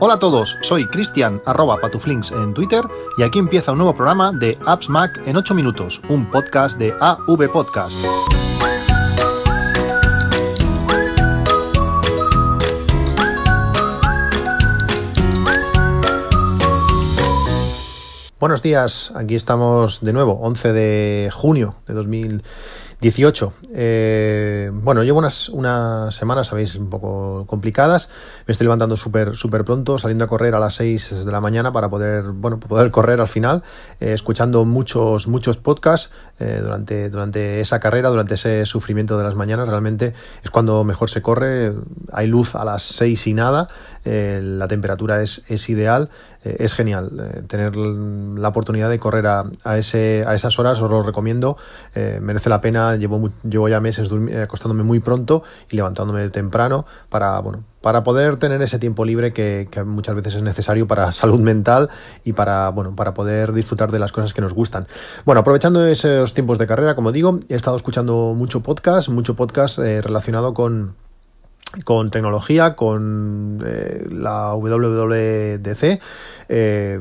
Hola a todos, soy Cristian arroba patuflinks en Twitter y aquí empieza un nuevo programa de Apps Mac en 8 minutos, un podcast de AV Podcast. Buenos días, aquí estamos de nuevo, 11 de junio de 2018. Eh, bueno, llevo unas, unas semanas, sabéis, un poco complicadas. Me estoy levantando súper súper pronto, saliendo a correr a las 6 de la mañana para poder, bueno, poder correr al final, eh, escuchando muchos, muchos podcasts eh, durante, durante esa carrera, durante ese sufrimiento de las mañanas. Realmente es cuando mejor se corre. Hay luz a las 6 y nada, la temperatura es, es ideal. es genial tener la oportunidad de correr a, a, ese, a esas horas, os lo recomiendo. merece la pena. Llevo, llevo ya meses acostándome muy pronto y levantándome temprano para, bueno, para poder tener ese tiempo libre que, muchas veces es necesario para salud mental y para, bueno, para poder disfrutar de las cosas que nos gustan. Bueno, aprovechando esos tiempos de carrera, como digo, he estado escuchando mucho podcast, mucho podcast eh, relacionado con con tecnología, con eh, la WWDC. Eh,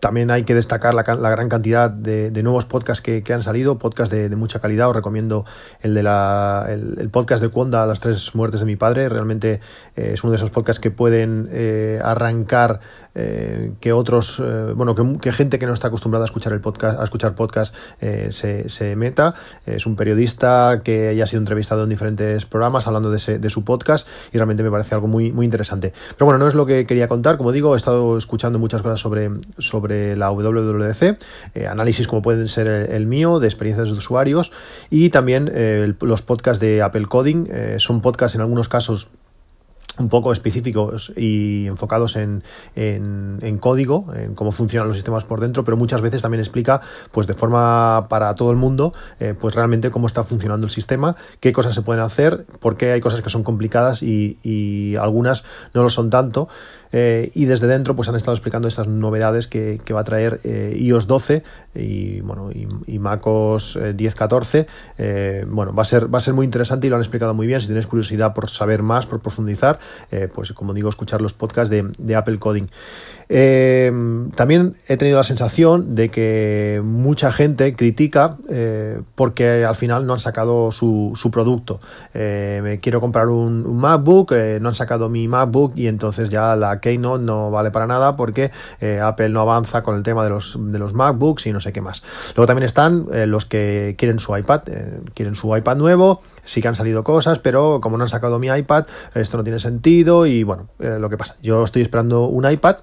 también hay que destacar la, gran cantidad de, nuevos podcasts que, han salido, podcasts de, mucha calidad. Os recomiendo el de la, el, podcast de Cuonda, Las tres muertes de mi padre. Realmente eh, es uno de esos podcasts que pueden eh, arrancar eh, que otros, eh, bueno, que, gente que no está acostumbrada a escuchar el podcast, a escuchar podcast, eh, se, se, meta. Es un periodista que haya sido entrevistado en diferentes programas hablando de, de, su podcast y realmente me parece algo muy, muy interesante. Pero bueno, no es lo que quería contar. Como digo, he estado escuchando muchas cosas sobre, sobre la WWDC, análisis como pueden ser el, mío, de experiencias de usuarios y también los podcasts de Apple Coding. son podcasts en algunos casos un poco específicos y enfocados en, en, código, en cómo funcionan los sistemas por dentro, pero muchas veces también explica, pues de forma para todo el mundo, eh, pues realmente cómo está funcionando el sistema, qué cosas se pueden hacer, por qué hay cosas que son complicadas y, y algunas no lo son tanto. Eh, y desde dentro pues han estado explicando estas novedades que, va a traer eh, iOS 12 y bueno y, MacOS 10.14 eh, bueno va a ser va a ser muy interesante y lo han explicado muy bien. Si tenéis curiosidad por saber más por profundizar pues como digo escuchar los podcasts de, de Apple Coding. También he tenido la sensación de que mucha gente critica porque al final no han sacado su, su producto. Me quiero comprar un, MacBook, no han sacado mi MacBook y entonces ya la Keynote no vale para nada porque Apple no avanza con el tema de los, de los MacBooks y no sé qué más. Luego también están los que quieren su iPad, quieren su iPad nuevo, sí que han salido cosas, pero como no han sacado mi iPad, esto no tiene sentido y bueno, lo que pasa, yo estoy esperando un iPad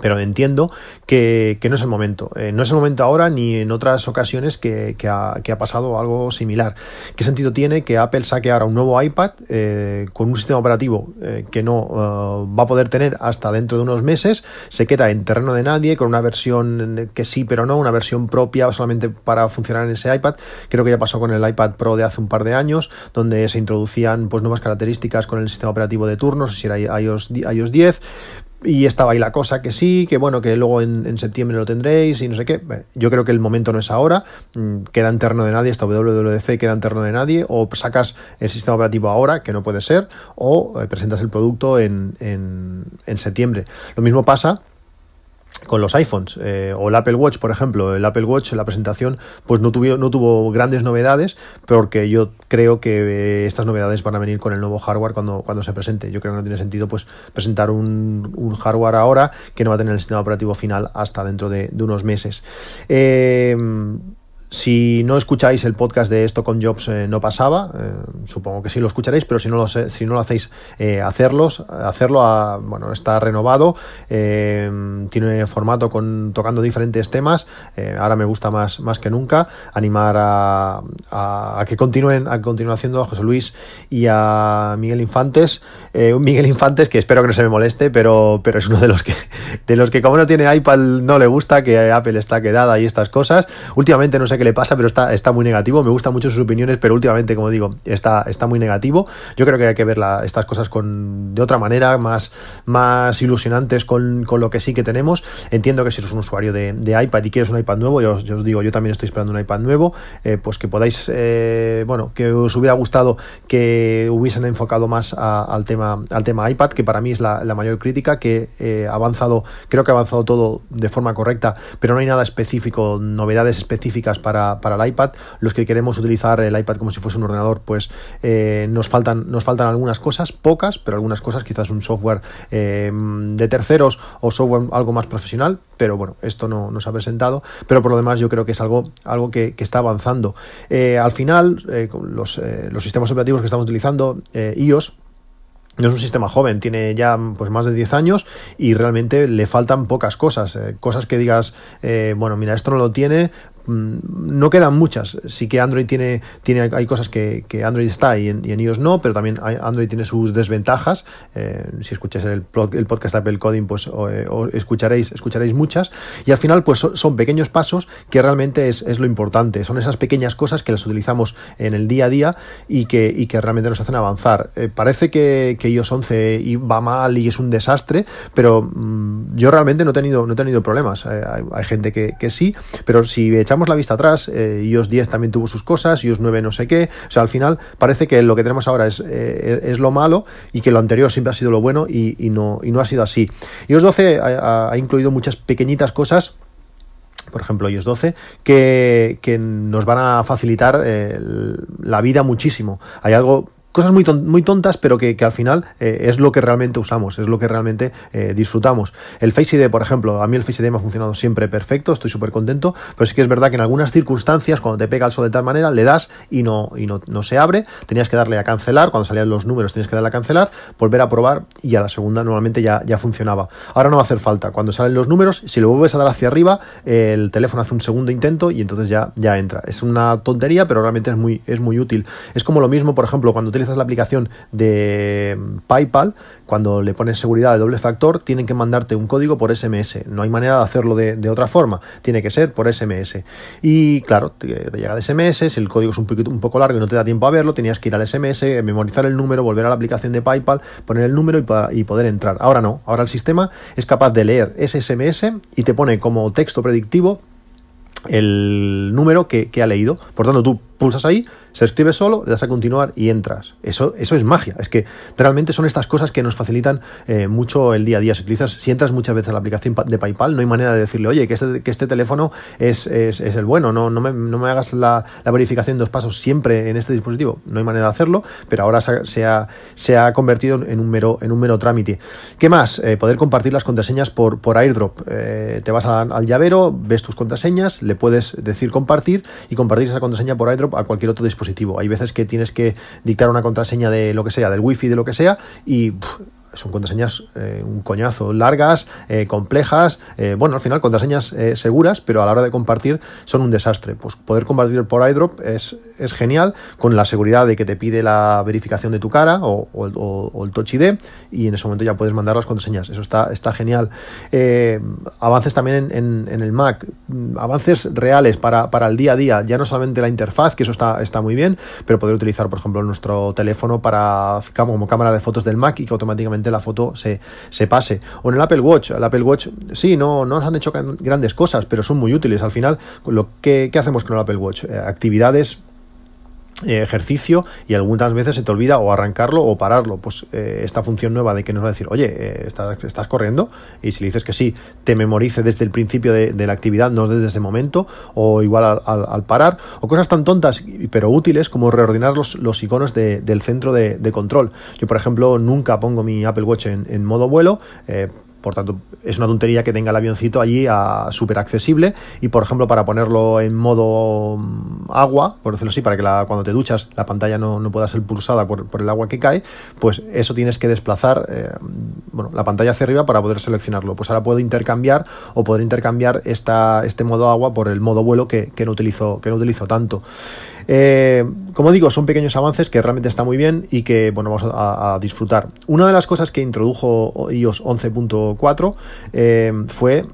pero entiendo que, no es el momento. Eh, no es el momento ahora ni en otras ocasiones que, ha, pasado algo similar. ¿Qué sentido tiene que Apple saque ahora un nuevo iPad eh, con un sistema operativo eh, que no va a poder tener hasta dentro de unos meses? Se queda en terreno de nadie con una versión que sí, pero no, una versión propia solamente para funcionar en ese iPad. Creo que ya pasó con el iPad Pro de hace un par de años, donde se introducían pues, nuevas características con el sistema operativo de turnos, si era iOS, iOS 10 y estaba ahí la cosa que sí, que bueno, que luego en, septiembre lo tendréis y no sé qué. Yo creo que el momento no es ahora, mm, queda en terreno de nadie, esta WWDC queda en terreno de nadie, o sacas el sistema operativo ahora, que no puede ser, o eh, presentas el producto en, en, en septiembre. Lo mismo pasa con los iPhones eh, o el Apple Watch, por ejemplo, el Apple Watch, la presentación, pues no tuvo, no tuvo grandes novedades, porque yo creo que eh, estas novedades van a venir con el nuevo hardware cuando, cuando se presente. Yo creo que no tiene sentido pues presentar un, hardware ahora que no va a tener el sistema operativo final hasta dentro de, de unos meses. Eh, si no escucháis el podcast de esto con Jobs eh, no pasaba, eh, supongo que sí lo escucharéis, pero si no lo, si no lo hacéis, eh, hacerlos, hacerlo, a, bueno, está renovado, tiene formato con tocando diferentes temas, ahora me gusta más, más que nunca, animar a, a, que continúen, a que haciendo a José Luis y a Miguel Infantes, un Miguel Infantes que espero que no se me moleste, pero, pero es uno de los que, de los que como no tiene iPad no le gusta que Apple está quedada y estas cosas, últimamente no sé sé qué le pasa, pero está, está muy negativo. Me gustan mucho sus opiniones, pero últimamente, como digo, está, está muy negativo. Yo creo que hay que ver estas cosas con, de otra manera, más, más ilusionantes con, con, lo que sí que tenemos. Entiendo que si eres un usuario de, iPad y quieres un iPad nuevo, yo, os digo, yo también estoy esperando un iPad nuevo, eh, pues que podáis, eh, bueno, que os hubiera gustado que hubiesen enfocado más al, tema, al tema iPad, que para mí es la, la mayor crítica, que eh, avanzado, creo que ha avanzado todo de forma correcta, pero no hay nada específico, novedades específicas para, para el iPad. Los que queremos utilizar el iPad como si fuese un ordenador, pues nos, faltan, nos faltan algunas cosas, pocas, pero algunas cosas, quizás un software de terceros o software algo más profesional, pero bueno, esto no nos ha presentado, pero por lo demás yo creo que es algo, algo que, está avanzando. Eh, al final, eh, los, eh, los, sistemas operativos que estamos utilizando, iOS, no es un sistema joven, tiene ya pues más de 10 años y realmente le faltan pocas cosas, cosas que digas, bueno, mira, esto no lo tiene, no quedan muchas. Sí que Android tiene, tiene hay cosas que, Android está y en, iOS no, pero también Android tiene sus desventajas. Eh, si escucháis el, podcast Apple Coding, pues eh, escucharéis, escucharéis muchas. Y al final, pues son, pequeños pasos que realmente es, lo importante. Son esas pequeñas cosas que las utilizamos en el día a día y que, que realmente nos hacen avanzar. Eh, parece que, iOS 11 va mal y es un desastre, pero mm, yo realmente no he tenido, no he tenido problemas. hay, gente que sí, pero si echamos la vista atrás, eh, iOS 10 también tuvo sus cosas, iOS 9 no sé qué, o sea, al final parece que lo que tenemos ahora es, eh, es lo malo y que lo anterior siempre ha sido lo bueno y, no, y no ha sido así. iOS 12 ha, incluido muchas pequeñitas cosas por ejemplo iOS 12, que, que nos van a facilitar eh, la vida muchísimo. Hay algo cosas muy, muy tontas, pero que, al final eh, es lo que realmente usamos, es lo que realmente eh, disfrutamos. El Face ID, por ejemplo, a mí el Face ID me ha funcionado siempre perfecto, estoy súper contento, pero sí que es verdad que en algunas circunstancias, cuando te pega el sol de tal manera, le das y no, y no, no se abre, tenías que darle a cancelar, cuando salían los números tenías que darle a cancelar, volver a probar y a la segunda normalmente ya, ya funcionaba. Ahora no va a hacer falta, cuando salen los números, si lo vuelves a dar hacia arriba, el teléfono hace un segundo intento y entonces ya, ya entra. Es una tontería, pero realmente es muy, es muy útil. Es como lo mismo, por ejemplo, cuando utilizas la aplicación de PayPal, cuando le pones seguridad de doble factor, tienen que mandarte un código por SMS. No hay manera de hacerlo de, otra forma. Tiene que ser por SMS. Y claro, te, llega de SMS, si el código es un, poquito, un poco largo y no te da tiempo a verlo, tenías que ir al SMS, memorizar el número, volver a la aplicación de PayPal, poner el número y, y poder entrar. Ahora no. Ahora el sistema es capaz de leer ese SMS y te pone como texto predictivo el número que, que, ha leído. Por tanto, tú pulsas ahí, se escribe solo, le das a continuar y entras. Eso, eso es magia. Es que realmente son estas cosas que nos facilitan eh, mucho el día a día. Si utilizas, si entras muchas veces a la aplicación de PayPal, no hay manera de decirle, oye, que este, este teléfono es, el bueno, no, no, me, hagas la, verificación en dos pasos siempre en este dispositivo. No hay manera de hacerlo, pero ahora se ha, convertido en un mero, trámite. ¿Qué más? Eh, poder compartir las contraseñas por, por airdrop. Eh, te vas al llavero, ves tus contraseñas, le puedes decir compartir y compartir esa contraseña por airdrop a cualquier otro dispositivo. Hay veces que tienes que dictar una contraseña de lo que sea, del wifi, de lo que sea, y son contraseñas eh, un coñazo, largas, eh, complejas, eh, bueno, al final contraseñas seguras, pero a la hora de compartir son un desastre. Pues poder compartir por iDrop es, es genial, con la seguridad de que te pide la verificación de tu cara o, el Touch ID, y en ese momento ya puedes mandar las contraseñas. Eso está, está genial. avances también en, el Mac, avances reales para, para, el día a día, ya no solamente la interfaz, que eso está, está muy bien, pero poder utilizar, por ejemplo, nuestro teléfono para como cámara de fotos del Mac y que automáticamente la foto se, se pase. O en el Apple Watch, el Apple Watch, sí, no, no nos han hecho grandes cosas, pero son muy útiles. Al final, lo ¿qué hacemos con el Apple Watch? Eh, actividades ejercicio y algunas veces se te olvida o arrancarlo o pararlo. Pues eh, esta función nueva de que nos va a decir, oye, eh, estás, estás, corriendo y si le dices que sí, te memorice desde el principio de, la actividad, no desde ese momento, o igual al, parar, o cosas tan tontas pero útiles como reordenar los, los iconos del centro de, control. Yo, por ejemplo, nunca pongo mi Apple Watch en modo vuelo por tanto, es una tontería que tenga el avioncito allí súper accesible y, por ejemplo, para ponerlo en modo mm, agua, por decirlo así, para que cuando te duchas la pantalla no, pueda ser pulsada por, el agua que cae, pues eso tienes que desplazar eh, bueno, la pantalla hacia arriba para poder seleccionarlo. Pues ahora puedo intercambiar o poder intercambiar esta, este modo agua por el modo vuelo que, que no, utilizo, que no utilizo tanto. Eh, como digo, son pequeños avances que realmente está muy bien y que bueno, vamos a, disfrutar. Una de las cosas que introdujo iOS 11.4 eh, fue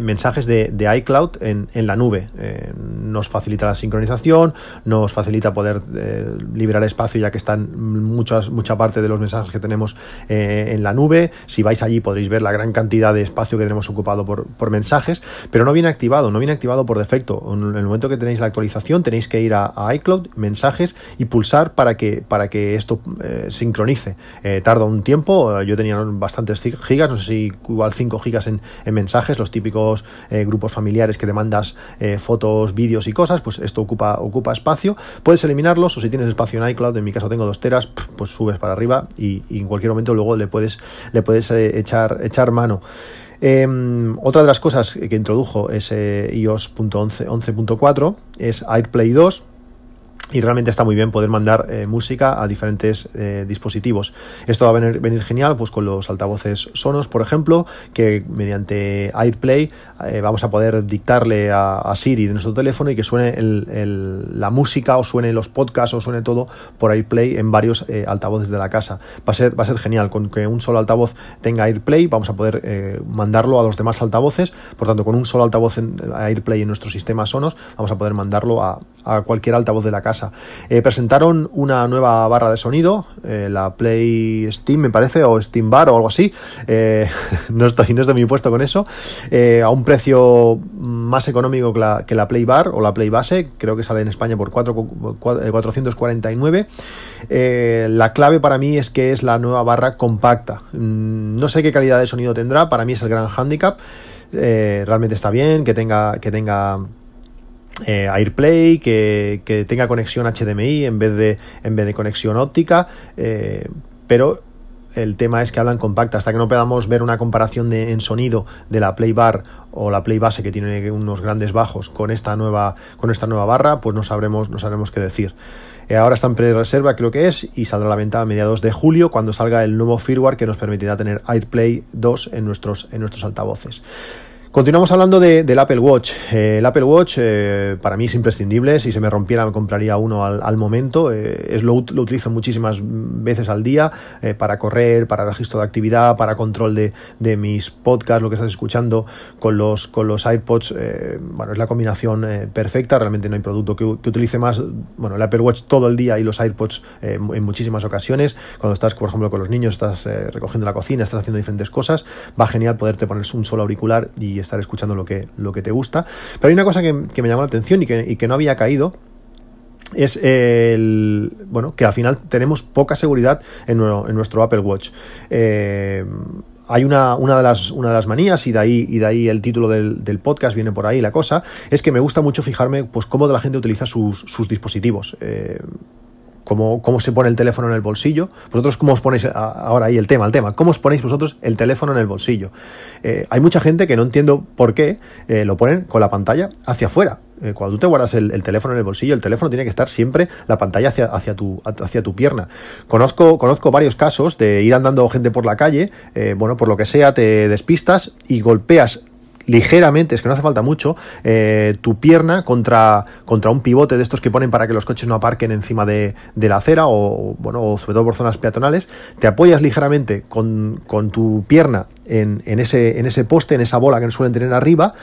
mensajes de, iCloud en, en, la nube. Eh, nos facilita la sincronización, nos facilita poder eh, liberar espacio ya que están muchas, mucha parte de los mensajes que tenemos eh, en la nube. Si vais allí podréis ver la gran cantidad de espacio que tenemos ocupado por, por, mensajes, pero no viene activado, no viene activado por defecto. En el momento que tenéis la actualización tenéis que ir a, iCloud, mensajes y pulsar para que, para que esto sincronice. tarda un tiempo, yo tenía bastantes gigas, no sé si igual 5 gigas en mensajes, los típicos eh, grupos familiares que demandas eh, fotos, vídeos y cosas, pues esto ocupa, ocupa espacio. Puedes eliminarlos o si tienes espacio en iCloud, en mi caso tengo dos teras, pues subes para arriba y, en cualquier momento luego le puedes, le puedes eh, echar, echar mano. Eh, otra de las cosas que introdujo es iOS 11.4 es AirPlay 2 y realmente está muy bien poder mandar eh, música a diferentes eh, dispositivos. Esto va a venir, genial pues con los altavoces Sonos, por ejemplo, que mediante AirPlay eh, vamos a poder dictarle a, Siri de nuestro teléfono y que suene la música o suene los podcasts o suene todo por AirPlay en varios altavoces de la casa. Va a ser va a ser genial con que un solo altavoz tenga AirPlay, vamos a poder mandarlo a los demás altavoces. Por tanto, con un solo altavoz en AirPlay en nuestro sistema Sonos, vamos a poder mandarlo a, a cualquier altavoz de la casa. Eh, presentaron una nueva barra de sonido, eh, la Play Steam, me parece, o Steam Bar o algo así. Eh, no, estoy, no estoy muy puesto con eso. Eh, a un precio más económico que la, que la, Play Bar o la Play Base, creo que sale en España por 4, 449. Eh, la clave para mí es que es la nueva barra compacta. Mm, no sé qué calidad de sonido tendrá, para mí es el gran handicap. realmente está bien, que tenga, que tenga eh, AirPlay, que, tenga conexión HDMI en vez de, en vez de conexión óptica, eh, pero el tema es que hablan compacta. Hasta que no podamos ver una comparación de, en sonido de la Play Bar o la Play Base que tiene unos grandes bajos con esta nueva, con esta nueva barra, pues no sabremos, no sabremos qué decir. Eh, ahora está en pre-reserva, creo que es, y saldrá a la venta a mediados de julio cuando salga el nuevo firmware que nos permitirá tener AirPlay 2 en nuestros, en nuestros altavoces. Continuamos hablando de, del Apple Watch. Eh, el Apple Watch eh, para mí es imprescindible. Si se me rompiera me compraría uno al, al momento. Eh, es lo, lo, utilizo muchísimas veces al día eh, para correr, para registro de actividad, para control de, de, mis podcasts, lo que estás escuchando con los, con los iPods. Bueno, es la combinación perfecta. Realmente no hay producto que, que, utilice más. Bueno, el Apple Watch todo el día y los iPods en muchísimas ocasiones. Cuando estás, por ejemplo, con los niños, estás recogiendo la cocina, estás haciendo diferentes cosas. Va genial poderte poner un solo auricular y estar escuchando lo que, lo que te gusta. Pero hay una cosa que, que me llamó la atención y que, y que no había caído es el bueno que al final tenemos poca seguridad en, nuestro Apple Watch. Eh, hay una, una, de las, una de las manías, y de ahí, y de ahí el título del, del, podcast viene por ahí la cosa, es que me gusta mucho fijarme pues cómo la gente utiliza sus, sus dispositivos. Eh, Cómo, cómo, se pone el teléfono en el bolsillo. Vosotros, ¿cómo os ponéis ahora ahí el tema, el tema? ¿Cómo os ponéis vosotros el teléfono en el bolsillo? Eh, hay mucha gente que no entiendo por qué eh, lo ponen con la pantalla hacia afuera. Eh, cuando tú te guardas el, el, teléfono en el bolsillo, el teléfono tiene que estar siempre la pantalla hacia, hacia, tu, hacia tu pierna. Conozco, conozco varios casos de ir andando gente por la calle, bueno, por lo que sea, te despistas y golpeas ligeramente, es que no hace falta mucho, eh, tu pierna contra, contra un pivote de estos que ponen para que los coches no aparquen encima de, de la acera o, bueno, o sobre todo por zonas peatonales, te apoyas ligeramente con, con tu pierna en, en, ese, en ese poste, en esa bola que suelen tener arriba,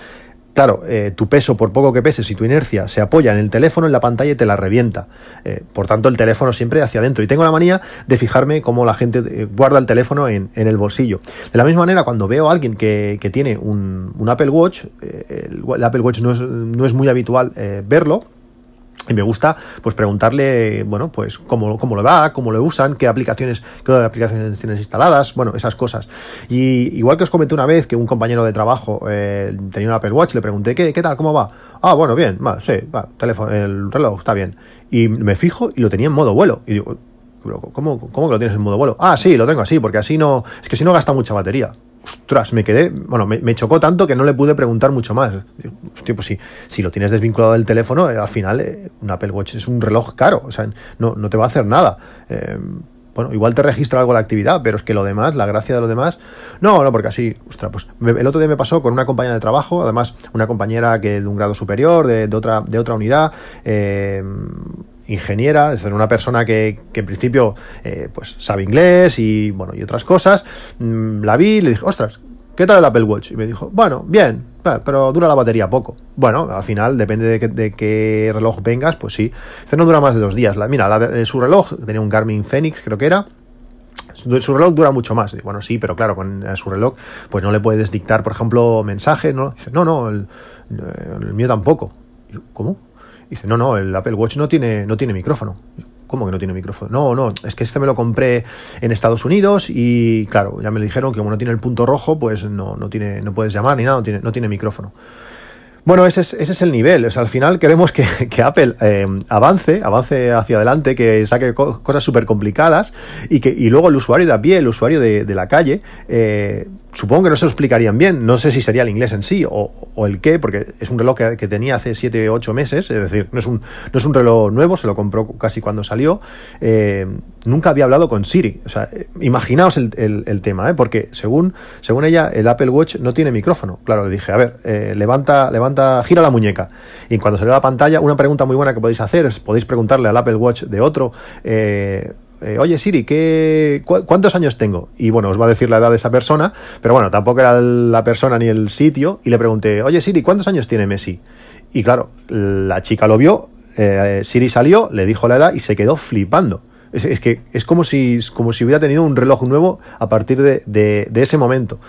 Claro, eh, tu peso, por poco que peses y tu inercia se apoya en el teléfono, en la pantalla y te la revienta. Eh, por tanto, el teléfono siempre hacia adentro. Y tengo la manía de fijarme cómo la gente eh, guarda el teléfono en, el bolsillo. De la misma manera, cuando veo a alguien que, que tiene un, Apple Watch, eh, el, Apple Watch no es, muy habitual verlo, y me gusta pues preguntarle bueno pues cómo, cómo lo va cómo lo usan qué aplicaciones qué aplicaciones tienes instaladas bueno esas cosas. Y igual que os comenté una vez que un compañero de trabajo eh, tenía un Apple Watch le pregunté ¿qué, qué tal cómo va ah bueno bien va, sí va, teléfono el reloj está bien y me fijo y lo tenía en modo vuelo. Y digo ¿cómo, cómo que lo tienes en modo vuelo? ah sí lo tengo así porque así no es que si no gasta mucha batería ostras, me quedé, bueno, me, me, chocó tanto que no le pude preguntar mucho más. Hostia, pues si, lo tienes desvinculado del teléfono, eh, al final eh, un Apple Watch es un reloj caro, o sea, no, no te va a hacer nada. Eh, bueno, igual te registra algo la actividad, pero es que lo demás, la gracia de lo demás, no, no, porque así, ostras, pues el otro día me pasó con una compañera de trabajo, además una compañera que de un grado superior, de, de otra, de otra unidad, eh, ingeniera, es decir, una persona que, que en principio eh, pues sabe inglés y bueno y otras cosas. Mm, la vi y le dije, ostras, ¿qué tal el Apple Watch? Y me dijo, bueno, bien. pero dura la batería poco. Bueno, al final, depende de, qué reloj vengas, pues sí. Dice, no dura más de dos días. mira, su reloj tenía un Garmin Fenix, creo que era. Su reloj dura mucho más. Bueno, sí, pero claro, con su reloj, pues no le puedes dictar, por ejemplo, mensajes, ¿no? No, no, el mío tampoco. ¿Cómo? Dice, no, no, el Apple Watch no tiene, no tiene micrófono. ¿Cómo que no tiene micrófono? No, no, es que este me lo compré en Estados Unidos y claro, ya me dijeron que como no tiene el punto rojo, pues no, no, tiene, no puedes llamar ni nada, no tiene, no tiene micrófono. Bueno, ese es, ese es el nivel. O al final queremos que, Apple eh, avance, avance hacia adelante, que saque cosas súper complicadas y que y luego el usuario de a pie, el usuario de, de la calle, eh, supongo que no se lo explicarían bien. No sé si sería el inglés en sí o, el qué, porque es un reloj que, tenía hace 7 o 8 meses, es decir, no es, un, no es un reloj nuevo, se lo compró casi cuando salió. Eh, nunca había hablado con Siri. O sea, imaginaos el, tema, ¿eh? porque según, según ella, el Apple Watch no tiene micrófono. Claro, le dije, a ver, eh, levanta, levanta, gira la muñeca. Y cuando salió la pantalla, una pregunta muy buena que podéis hacer es, podéis preguntarle al Apple Watch de otro, eh, eh, oye Siri, ¿qué, ¿cuántos años tengo? Y bueno, os va a decir la edad de esa persona, pero bueno, tampoco era la persona ni el sitio. Y le pregunté, oye Siri, ¿cuántos años tiene Messi? Y claro, la chica lo vio, eh, Siri salió, le dijo la edad y se quedó flipando. Es, que es como si, como si hubiera tenido un reloj nuevo a partir de, de ese momento.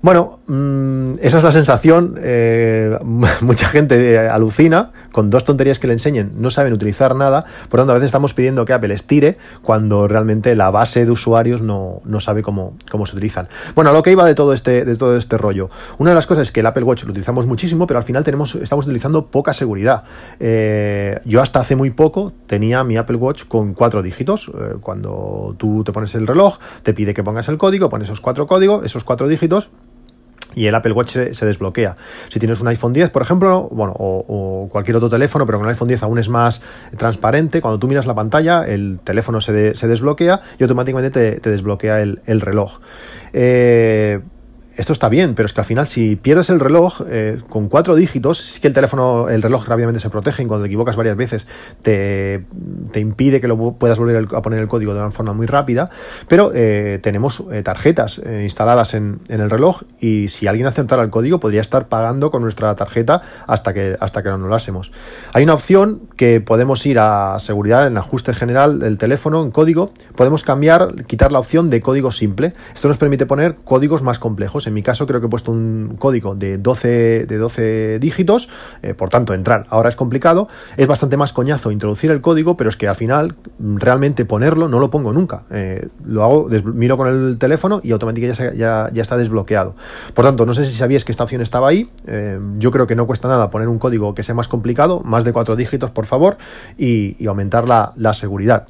Bueno, mm, esa es la sensación. Eh, mucha gente eh, alucina con dos tonterías que le enseñen, no saben utilizar nada. Por lo tanto, a veces estamos pidiendo que Apple estire cuando realmente la base de usuarios no, sabe cómo, cómo, se utilizan. Bueno, a lo que iba de todo este, de todo este rollo. Una de las cosas es que el Apple Watch lo utilizamos muchísimo, pero al final tenemos, estamos utilizando poca seguridad. Eh, yo hasta hace muy poco tenía mi Apple Watch con cuatro dígitos. cuando tú te pones el reloj, te pide que pongas el código, pones esos cuatro códigos, esos cuatro dígitos y el Apple Watch se, desbloquea. Si tienes un iPhone 10, por ejemplo, bueno, o, cualquier otro teléfono, pero con el iPhone 10 aún es más transparente, cuando tú miras la pantalla, el teléfono se, desbloquea y automáticamente te, desbloquea el, el reloj. Eh, esto está bien, pero es que al final si pierdes el reloj eh, con cuatro dígitos, sí que el teléfono, el reloj rápidamente se protege y cuando te equivocas varias veces te, impide que lo puedas volver a poner el código de una forma muy rápida, pero eh, tenemos eh, tarjetas instaladas en, el reloj y si alguien acertara el código podría estar pagando con nuestra tarjeta hasta que, hasta que lo hacemos. Hay una opción que podemos ir a seguridad en ajuste general del teléfono, en código, podemos cambiar, quitar la opción de código simple. Esto nos permite poner códigos más complejos en mi caso creo que he puesto un código de 12, de 12 dígitos, eh, por tanto entrar ahora es complicado. Es bastante más coñazo introducir el código, pero es que al final realmente ponerlo no lo pongo nunca. Eh, lo hago, miro con el teléfono y automáticamente ya, ya, está desbloqueado. Por tanto, no sé si sabíais que esta opción estaba ahí. Eh, yo creo que no cuesta nada poner un código que sea más complicado, más de cuatro dígitos, por favor, y, aumentar la seguridad.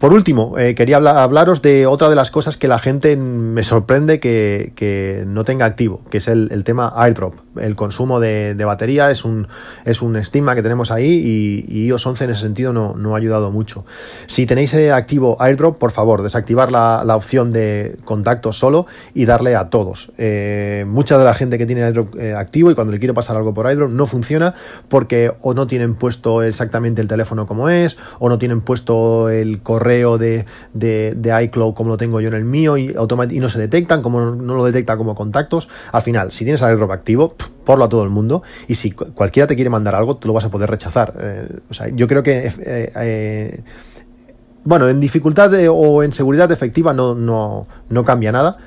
Por último, eh, quería hablaros de otra de las cosas que la gente me sorprende que, no tenga activo, que es el, tema airdrop. El consumo de, batería es un, es un estigma que tenemos ahí y, iOS 11 en ese sentido no, ha ayudado mucho. Si tenéis eh, activo airdrop, por favor, desactivar la, opción de contacto solo y darle a todos. Eh, mucha de la gente que tiene airdrop activo y cuando le quiero pasar algo por airdrop no funciona porque o no tienen puesto exactamente el teléfono como es, o no tienen puesto el correo de, de, iCloud como lo tengo yo en el mío y, y no se detectan, como no, lo detecta como contactos. Al final, si tienes airdrop activo, porlo a todo el mundo y si cualquiera te quiere mandar algo, tú lo vas a poder rechazar. Eh, o sea, yo creo que... Eh, eh, bueno, en dificultad o en seguridad efectiva no, no, no cambia nada.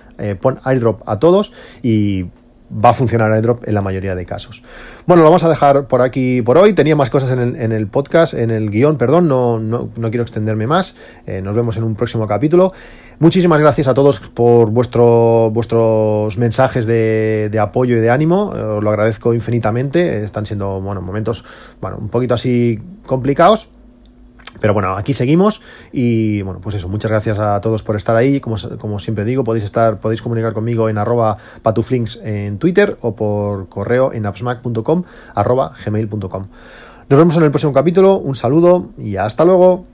pon airdrop a todos y va a funcionar AirDrop en la mayoría de casos. Bueno, lo vamos a dejar por aquí por hoy. Tenía más cosas en el, podcast, en el guion, perdón, no, no, quiero extenderme más. Eh, nos vemos en un próximo capítulo. Muchísimas gracias a todos por vuestro, vuestros mensajes de, de apoyo y de ánimo. Eh, os lo agradezco infinitamente. Están siendo bueno, momentos bueno, un poquito así complicados, pero bueno, aquí seguimos y bueno, pues eso, muchas gracias a todos por estar ahí. Como, como siempre digo, podéis estar, podéis comunicar conmigo en arroba patuflinks en Twitter o por correo en appsmac.com arroba gmail.com. Nos vemos en el próximo capítulo, un saludo y hasta luego.